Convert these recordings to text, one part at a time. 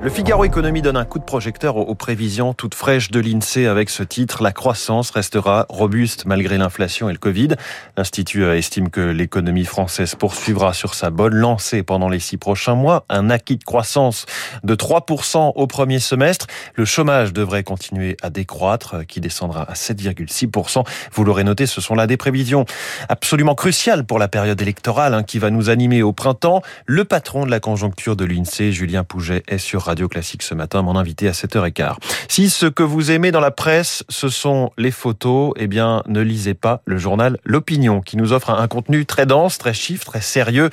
Le Figaro Économie donne un coup de projecteur aux prévisions toutes fraîches de l'INSEE avec ce titre La croissance restera robuste malgré l'inflation et le Covid. L'Institut euh, estime que l'économie française poursuivra sur sa bonne lancée pendant les six prochains mois. Un acquis de croissance de 3% au premier semestre. Le chômage devrait continuer à décroître, euh, qui descendra à 7,6%. Vous l'aurez noté, ce sont là des prévisions absolument cruciales pour la période électorale hein, qui va nous animer au printemps. Le patron de la conjoncture de l'INSEE, Julien Pouget, est sur Radio Classique ce matin, mon invité à 7h15. Si ce que vous aimez dans la presse, ce sont les photos, eh bien, ne lisez pas le journal L'Opinion, qui nous offre un contenu très dense, très chiffre, très sérieux,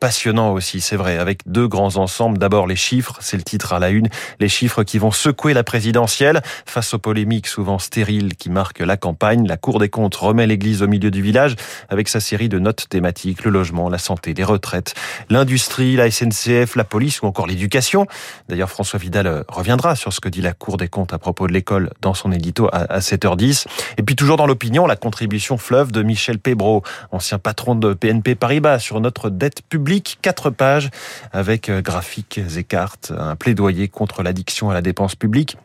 passionnant aussi, c'est vrai, avec deux grands ensembles. D'abord, les chiffres, c'est le titre à la une, les chiffres qui vont secouer la présidentielle face aux polémiques souvent stériles qui marquent la campagne. La Cour des comptes remet l'église au milieu du village avec sa série de notes thématiques, le logement, la santé, les retraites, l'industrie, la SNCF, la police ou encore l'éducation. D'ailleurs, François Vidal euh, reviendra sur ce que dit la Cour des comptes à propos de l'école dans son édito à 7h10. Et puis toujours dans l'opinion, la contribution fleuve de Michel Pébro, ancien patron de PNP Paribas, sur notre dette publique. Quatre pages avec euh, graphiques et cartes, un plaidoyer contre l'addiction à la dépense publique.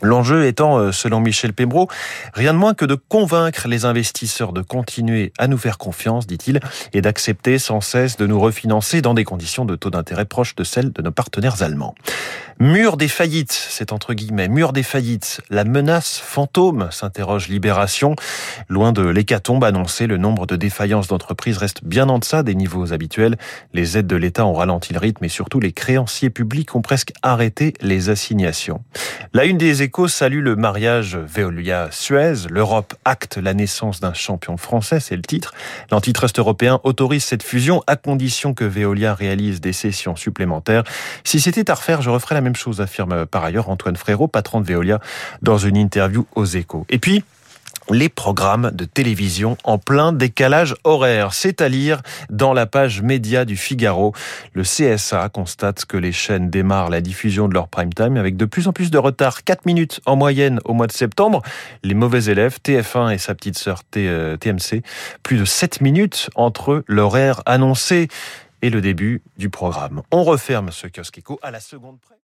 L'enjeu étant, euh, selon Michel Pembro, rien de moins que de convaincre les investisseurs de continuer à nous faire confiance, dit-il, et d'accepter sans cesse de nous refinancer dans des conditions de taux d'intérêt proches de celles de nos partenaires allemands. Mur des faillites, c'est entre guillemets, mur des faillites, la menace fantôme, s'interroge Libération. Loin de l'hécatombe annoncée, le nombre de défaillances d'entreprises reste bien en deçà des niveaux habituels. Les aides de l'État ont ralenti le rythme et surtout les créanciers publics ont presque arrêté les assignations. La une des échos salue le mariage Veolia-Suez. L'Europe acte la naissance d'un champion français, c'est le titre. L'antitrust européen autorise cette fusion à condition que Veolia réalise des sessions supplémentaires. Si c'était à refaire, je referais la même chose, affirme par ailleurs Antoine Frérot, patron de Veolia, dans une interview aux échos. Et puis, les programmes de télévision en plein décalage horaire. C'est à lire dans la page média du Figaro. Le CSA constate que les chaînes démarrent la diffusion de leur prime time avec de plus en plus de retard. 4 minutes en moyenne au mois de septembre. Les mauvais élèves, TF1 et sa petite sœur TMC, plus de 7 minutes entre l'horaire annoncé et le début du programme. On referme ce kiosque à la seconde près.